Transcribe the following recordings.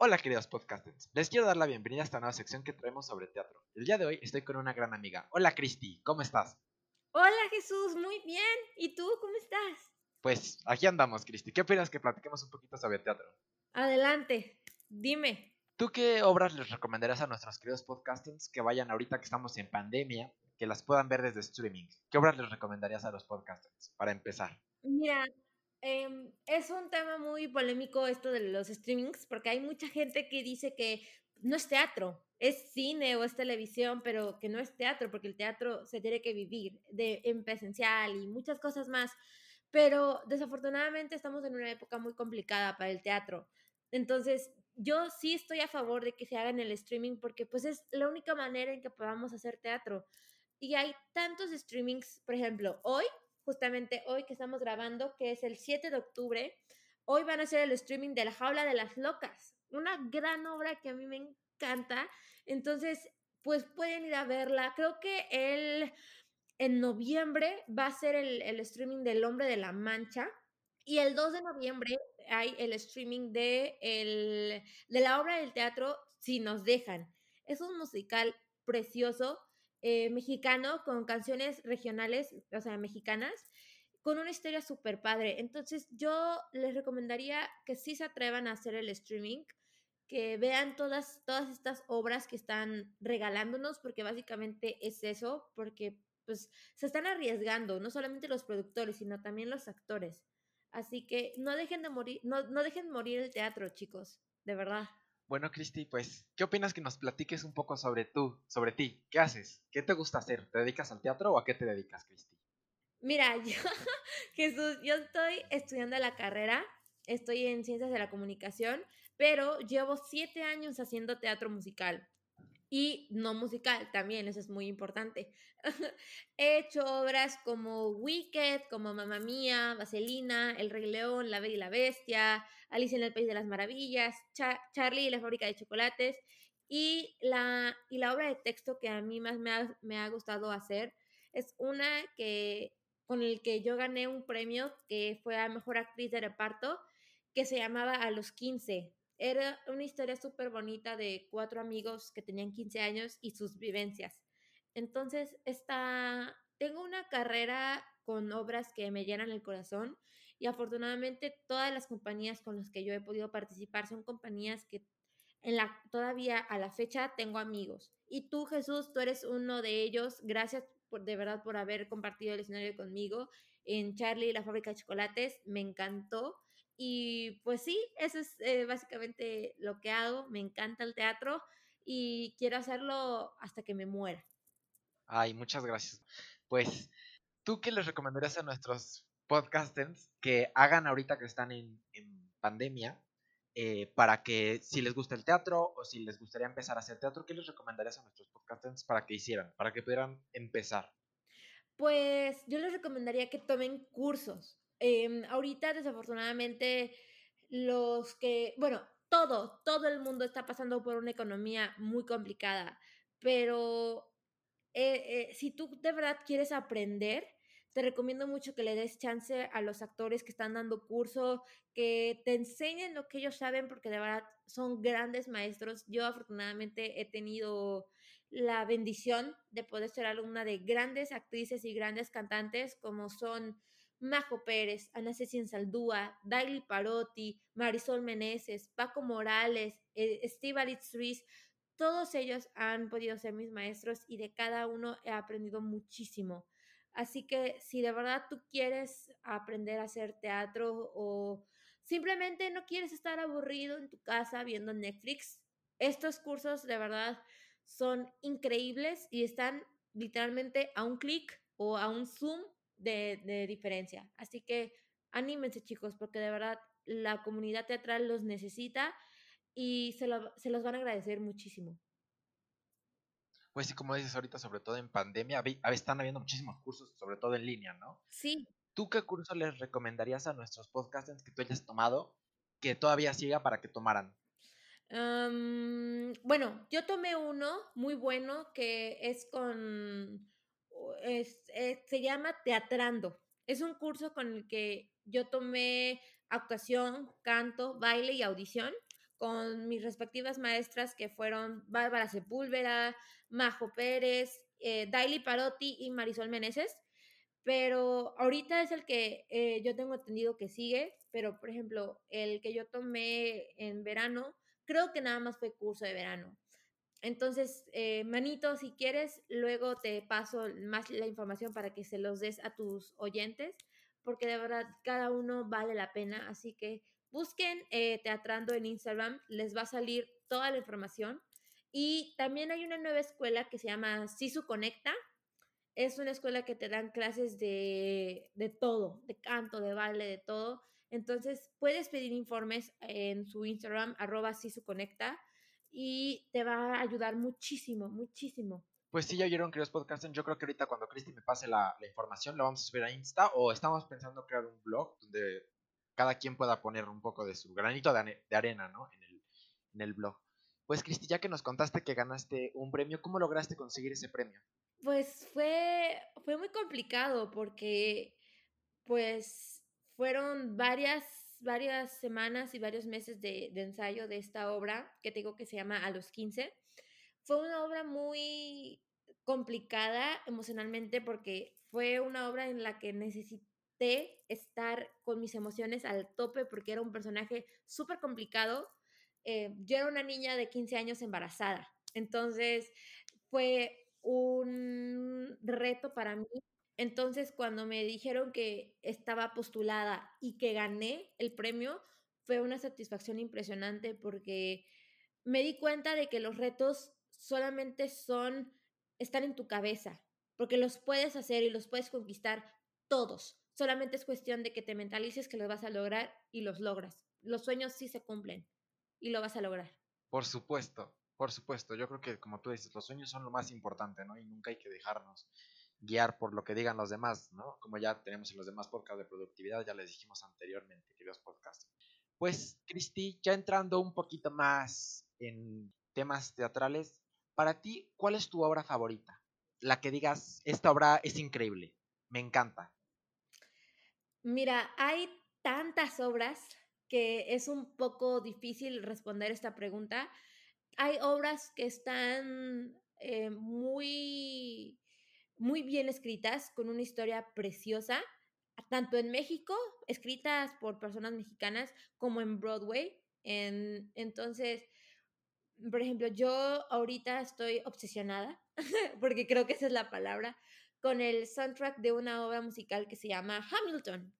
Hola queridos podcasters, les quiero dar la bienvenida a esta nueva sección que traemos sobre teatro. El día de hoy estoy con una gran amiga. Hola Cristi, ¿cómo estás? Hola Jesús, muy bien. ¿Y tú cómo estás? Pues aquí andamos, Cristi. ¿Qué opinas que platiquemos un poquito sobre teatro? Adelante, dime. ¿Tú qué obras les recomendarías a nuestros queridos podcasters que vayan ahorita que estamos en pandemia, que las puedan ver desde streaming? ¿Qué obras les recomendarías a los podcasters para empezar? Mira, Em, es un tema muy polémico esto de los streamings, porque hay mucha gente que dice que no es teatro, es cine o es televisión, pero que no es teatro, porque el teatro se tiene que vivir de, en presencial y muchas cosas más. Pero desafortunadamente estamos en una época muy complicada para el teatro. Entonces, yo sí estoy a favor de que se haga en el streaming porque pues es la única manera en que podamos hacer teatro. Y hay tantos streamings, por ejemplo, hoy justamente hoy que estamos grabando, que es el 7 de octubre. Hoy van a hacer el streaming de La Jaula de las Locas, una gran obra que a mí me encanta. Entonces, pues pueden ir a verla. Creo que el, en noviembre va a ser el, el streaming del Hombre de la Mancha. Y el 2 de noviembre hay el streaming de, el, de la obra del teatro Si nos dejan. Es un musical precioso eh, mexicano con canciones regionales, o sea, mexicanas, con una historia súper padre. Entonces yo les recomendaría que sí se atrevan a hacer el streaming, que vean todas, todas estas obras que están regalándonos, porque básicamente es eso, porque pues se están arriesgando, no solamente los productores, sino también los actores. Así que no dejen de morir, no, no dejen morir el teatro, chicos, de verdad. Bueno, Cristi, pues, ¿qué opinas que nos platiques un poco sobre tú, sobre ti? ¿Qué haces? ¿Qué te gusta hacer? ¿Te dedicas al teatro o a qué te dedicas, Cristi? Mira, yo, Jesús, yo estoy estudiando la carrera, estoy en ciencias de la comunicación, pero llevo siete años haciendo teatro musical y no musical también, eso es muy importante. He hecho obras como Wicked, como Mamma Mía, Vaselina, El Rey León, La Bella y la Bestia, Alicia en el País de las Maravillas, Charlie y la Fábrica de Chocolates. Y la, y la obra de texto que a mí más me ha, me ha gustado hacer es una que con el que yo gané un premio que fue a Mejor Actriz de Reparto, que se llamaba A los 15 era una historia súper bonita de cuatro amigos que tenían 15 años y sus vivencias. Entonces, esta, tengo una carrera con obras que me llenan el corazón y afortunadamente todas las compañías con las que yo he podido participar son compañías que en la, todavía a la fecha tengo amigos. Y tú, Jesús, tú eres uno de ellos. Gracias por, de verdad por haber compartido el escenario conmigo en Charlie y la fábrica de chocolates. Me encantó. Y pues sí, eso es eh, básicamente lo que hago. Me encanta el teatro y quiero hacerlo hasta que me muera. Ay, muchas gracias. Pues, ¿tú qué les recomendarías a nuestros podcasters que hagan ahorita que están en, pandemia eh, para que si les gusta el teatro o si les gustaría empezar a hacer teatro, ¿qué les recomendarías a nuestros podcasters para que hicieran, para que pudieran empezar? Pues yo les recomendaría que tomen cursos. Em, ahorita, desafortunadamente, los que, bueno, todo, todo el mundo está pasando por una economía muy complicada, pero eh, eh, si tú de verdad quieres aprender, te recomiendo mucho que le des chance a los actores que están dando curso, que te enseñen lo que ellos saben, porque de verdad son grandes maestros. Yo afortunadamente he tenido la bendición de poder ser alumna de grandes actrices y grandes cantantes como son Majo Pérez, Ana Cecilia Saldúa, Daily Parotti, Marisol Meneses, Paco Morales, eh, Steve Alitz Ruiz, todos ellos han podido ser mis maestros y de cada uno he aprendido muchísimo. Así que si de verdad tú quieres aprender a hacer teatro o simplemente no quieres estar aburrido en tu casa viendo Netflix, estos cursos de verdad son increíbles y están literalmente a un clic o a un zoom de, diferencia. Así que anímense chicos, porque de verdad la comunidad teatral los necesita y se, se los van a agradecer muchísimo. Pues sí, como dices ahorita, sobre todo en pandemia, están habiendo muchísimos cursos, sobre todo en línea, ¿no? Sí. ¿Tú qué curso les recomendarías a nuestros podcasters que tú hayas tomado que todavía siga para que tomaran? bueno, yo tomé uno muy bueno que es con eh, se llama Teatrando. Es un curso con el que yo tomé actuación, canto, baile y audición con mis respectivas maestras que fueron Bárbara Sepúlveda, Majo Pérez, eh, Daily Parotti y Marisol Meneses. Pero ahorita es el que eh, yo tengo entendido que sigue, pero por ejemplo, el que yo tomé en verano, creo que nada más fue curso de verano. Entonces, eh, Manito, si quieres, luego te paso más la información para que se los des a tus oyentes, porque de verdad cada uno vale la pena. Así que busquen eh, Teatrando en Instagram, les va a salir toda la información. Y también hay una nueva escuela que se llama Sisu Conecta. Es una escuela que te dan clases de, de todo, de canto, de baile, de todo. Entonces, puedes pedir informes en su Instagram, arroba Sisu Conecta y te va a ayudar muchísimo, muchísimo. Pues sí, ya oyeron, queridos podcasters. Yo creo que ahorita cuando Cristi me pase la, la, información, la vamos a subir a Insta o estamos pensando crear un blog donde cada quien pueda poner un poco de su granito de, de arena, ¿no? En el, en el blog. Pues Cristi, ya que nos contaste que ganaste un premio, ¿cómo lograste conseguir ese premio? Pues fue, fue muy complicado porque pues fueron varias varias semanas y varios meses de, ensayo de esta obra que tengo que se llama A los 15. Fue una obra muy complicada emocionalmente porque fue una obra en la que necesité estar con mis emociones al tope porque era un personaje súper complicado. Eh, yo era una niña de 15 años embarazada, entonces fue un reto para mí entonces, cuando me dijeron que estaba postulada y que gané el premio, fue una satisfacción impresionante porque me di cuenta de que los retos solamente son, están en tu cabeza, porque los puedes hacer y los puedes conquistar todos. Solamente es cuestión de que te mentalices que los vas a lograr y los logras. Los sueños sí se cumplen y lo vas a lograr. Por supuesto, por supuesto. Yo creo que como tú dices, los sueños son lo más importante, ¿no? Y nunca hay que dejarnos guiar por lo que digan los demás, ¿no? Como ya tenemos en los demás podcasts de productividad, ya les dijimos anteriormente, queridos podcasts. Pues, Cristi, ya entrando un poquito más en temas teatrales, para ti, ¿cuál es tu obra favorita? La que digas, esta obra es increíble, me encanta. Mira, hay tantas obras que es un poco difícil responder esta pregunta. Hay obras que están eh, muy muy bien escritas, con una historia preciosa, tanto en México, escritas por personas mexicanas, como en Broadway. En, entonces, por ejemplo, yo ahorita estoy obsesionada, porque creo que esa es la palabra, con el soundtrack de una obra musical que se llama Hamilton.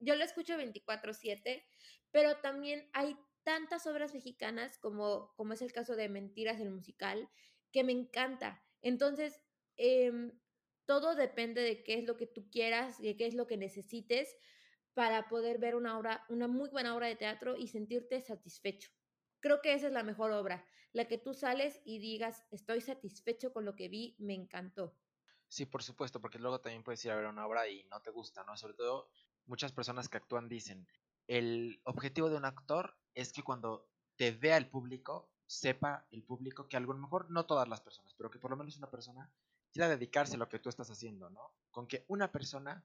Yo lo escucho 24/7, pero también hay tantas obras mexicanas como, como es el caso de Mentiras el musical, que me encanta. Entonces, eh, todo depende de qué es lo que tú quieras, de qué es lo que necesites para poder ver una obra, una muy buena obra de teatro y sentirte satisfecho. Creo que esa es la mejor obra, la que tú sales y digas, estoy satisfecho con lo que vi, me encantó. Sí, por supuesto, porque luego también puedes ir a ver una obra y no te gusta, ¿no? Sobre todo muchas personas que actúan dicen, el objetivo de un actor es que cuando te vea el público, sepa el público que a lo mejor no todas las personas, pero que por lo menos una persona quiera dedicarse a lo que tú estás haciendo, ¿no? Con que una persona,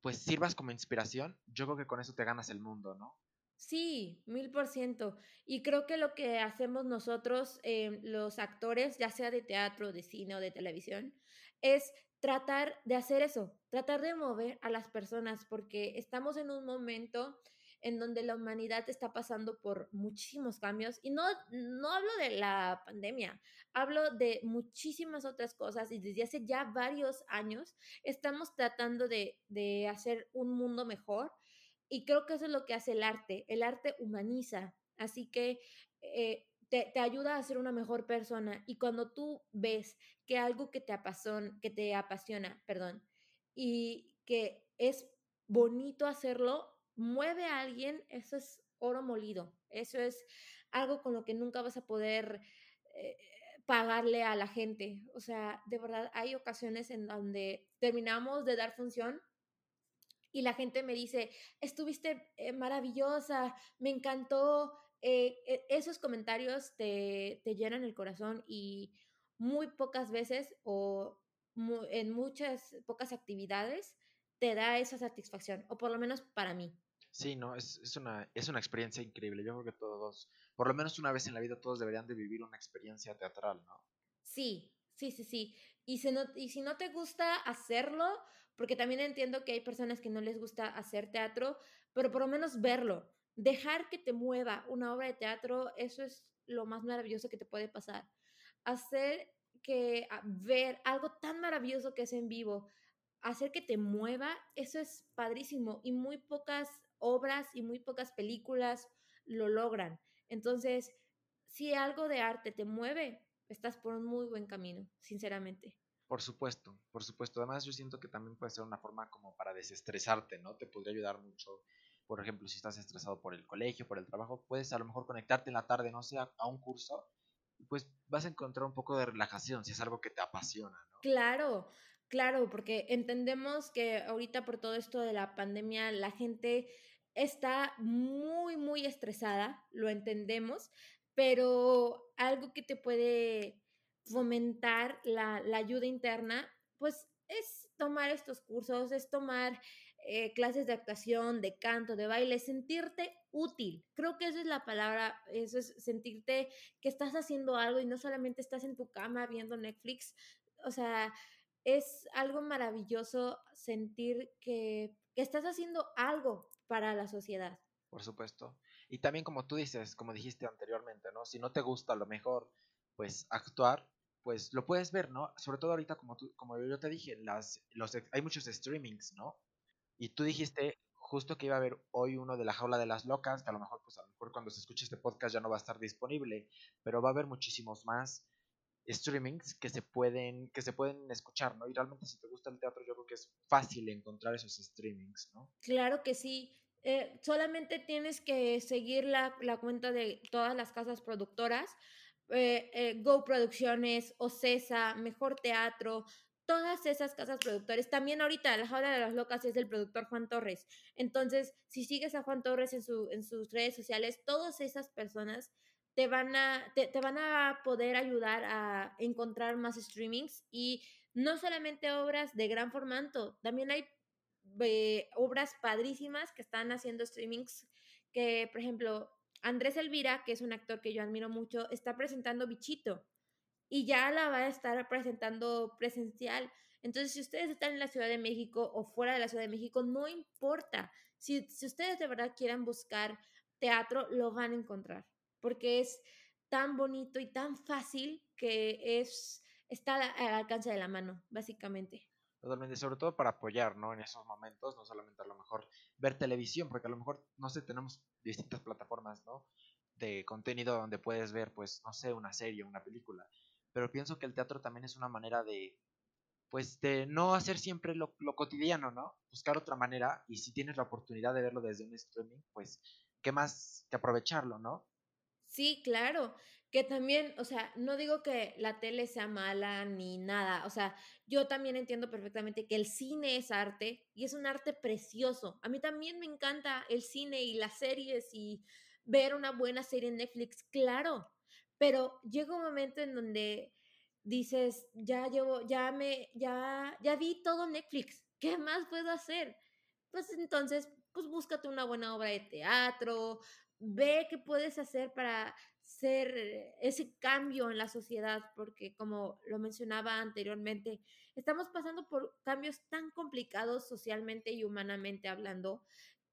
pues sirvas como inspiración, yo creo que con eso te ganas el mundo, ¿no? Sí, mil por ciento. Y creo que lo que hacemos nosotros, eh, los actores, ya sea de teatro, de cine o de televisión, es tratar de hacer eso, tratar de mover a las personas, porque estamos en un momento en donde la humanidad está pasando por muchísimos cambios y no, no hablo de la pandemia, hablo de muchísimas otras cosas y desde hace ya varios años estamos tratando de, de hacer un mundo mejor y creo que eso es lo que hace el arte, el arte humaniza, así que... Eh, te, te, ayuda a ser una mejor persona y cuando tú ves que algo que te apasiona, que te apasiona, perdón, y que es bonito hacerlo, mueve a alguien, eso es oro molido, eso es algo con lo que nunca vas a poder eh, pagarle a la gente. O sea, de verdad, hay ocasiones en donde terminamos de dar función y la gente me dice, estuviste eh, maravillosa, me encantó. Eh, e, esos comentarios te, te, llenan el corazón y muy pocas veces o en muchas pocas actividades te da esa satisfacción, o por lo menos para mí. Sí, no, es, es, una, es una experiencia increíble. Yo creo que todos, por lo menos una vez en la vida, todos deberían de vivir una experiencia teatral, ¿no? Sí, sí, sí, sí. Y si no, y si no te gusta hacerlo, porque también entiendo que hay personas que no les gusta hacer teatro, pero por lo menos verlo, dejar que te mueva una obra de teatro, eso es lo más maravilloso que te puede pasar. Hacer que ver algo tan maravilloso que es en vivo, hacer que te mueva, eso es padrísimo y muy pocas obras y muy pocas películas lo logran. Entonces, si algo de arte te mueve, estás por un muy buen camino, sinceramente. Por supuesto, por supuesto. Además, yo siento que también puede ser una forma como para desestresarte, ¿no? Te podría ayudar mucho. Por ejemplo, si estás estresado por el colegio, por el trabajo, puedes a lo mejor conectarte en la tarde, no sé, a un curso, pues vas a encontrar un poco de relajación si es algo que te apasiona, ¿no? Claro, claro, porque entendemos que ahorita por todo esto de la pandemia, la gente está muy, muy estresada, lo entendemos, pero algo que te puede fomentar la, ayuda interna, pues es tomar estos cursos, es tomar eh, clases de actuación, de canto, de baile, sentirte útil. Creo que esa es la palabra, eso es sentirte que estás haciendo algo y no solamente estás en tu cama viendo Netflix. O sea, es algo maravilloso sentir que, que estás haciendo algo para la sociedad. Por supuesto. Y también como tú dices, como dijiste anteriormente, ¿no? Si no te gusta a lo mejor, pues actuar, pues lo puedes ver, ¿no? Sobre todo ahorita, como, tú, como yo te dije, las, los, hay muchos streamings, ¿no? Y tú dijiste justo que iba a haber hoy uno de la jaula de las locas, que a lo mejor, pues a lo mejor cuando se escuche este podcast ya no va a estar disponible, pero va a haber muchísimos más streamings que se pueden, que se pueden escuchar, ¿no? Y realmente si te gusta el teatro, yo creo que es fácil encontrar esos streamings, ¿no? Claro que sí. Eh, solamente tienes que seguir la, la, cuenta de todas las casas productoras, eh, eh, Go Producciones, Ocesa, Mejor Teatro, todas esas casas productores. También ahorita La Jaula de las Locas es del productor Juan Torres. Entonces, si sigues a Juan Torres en, su, en sus redes sociales, todas esas personas te van, a, te, te van a poder ayudar a encontrar más streamings y no solamente obras de gran formato, también hay eh, obras padrísimas que están haciendo streamings, que por ejemplo, Andrés Elvira, que es un actor que yo admiro mucho, está presentando Bichito y ya la va a estar presentando presencial. Entonces, si ustedes están en la Ciudad de México o fuera de la Ciudad de México, no importa. Si, si ustedes de verdad quieran buscar teatro, lo van a encontrar, porque es tan bonito y tan fácil que es está al alcance de la mano, básicamente. Totalmente, sobre todo para apoyar, ¿no? En esos momentos, no solamente a lo mejor ver televisión, porque a lo mejor, no sé, tenemos distintas plataformas, ¿no? De contenido donde puedes ver, pues, no sé, una serie, una película. Pero pienso que el teatro también es una manera de, pues, de no hacer siempre lo, lo cotidiano, ¿no? Buscar otra manera y si tienes la oportunidad de verlo desde un streaming, pues, ¿qué más que aprovecharlo, ¿no? Sí, claro que también, o sea, no digo que la tele sea mala ni nada, o sea, yo también entiendo perfectamente que el cine es arte y es un arte precioso. A mí también me encanta el cine y las series y ver una buena serie en Netflix, claro, pero llega un momento en donde dices, ya llevo, ya me, ya, ya vi todo Netflix, ¿qué más puedo hacer? Pues entonces, pues búscate una buena obra de teatro, ve qué puedes hacer para ser ese cambio en la sociedad, porque como lo mencionaba anteriormente, estamos pasando por cambios tan complicados socialmente y humanamente hablando,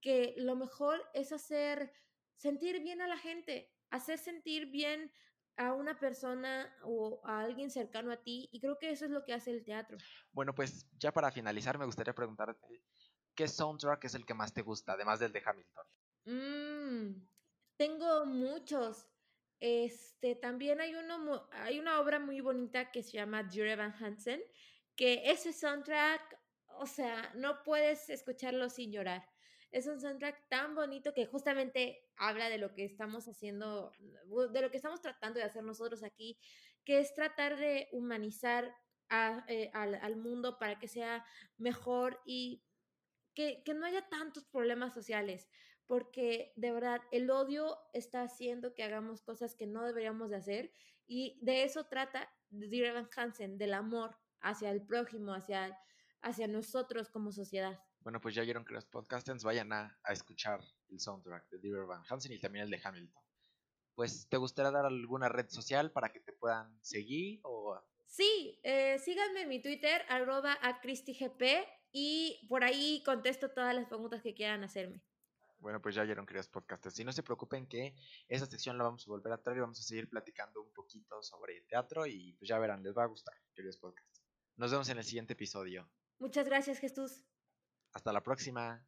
que lo mejor es hacer sentir bien a la gente, hacer sentir bien a una persona o a alguien cercano a ti, y creo que eso es lo que hace el teatro. Bueno, pues ya para finalizar, me gustaría preguntarte, ¿qué soundtrack es el que más te gusta, además del de Hamilton? Mm, tengo muchos. Este, también hay, uno, hay una obra muy bonita que se llama Dear Van Hansen, que ese soundtrack, o sea, no puedes escucharlo sin llorar. Es un soundtrack tan bonito que justamente habla de lo que estamos haciendo, de lo que estamos tratando de hacer nosotros aquí, que es tratar de humanizar eh, al, al, mundo para que sea mejor y que, que no haya tantos problemas sociales porque de verdad el odio está haciendo que hagamos cosas que no deberíamos de hacer y de eso trata Dear Evan Hansen, del amor hacia el prójimo, hacia, hacia nosotros como sociedad. Bueno, pues ya vieron que los podcasters vayan a, a escuchar el soundtrack de Dear Van Hansen y también el de Hamilton. Pues, ¿te gustaría dar alguna red social para que te puedan seguir o Sí, eh, síganme en mi Twitter, arroba a CristiGP, y por ahí contesto todas las preguntas que quieran hacerme. Bueno, pues ya vieron, queridos podcasters. Y no se preocupen que esa sección la vamos a volver a traer y vamos a seguir platicando un poquito sobre teatro y pues ya verán, les va a gustar, queridos podcasters. Nos vemos en el siguiente episodio. Muchas gracias, Jesús. Hasta la próxima.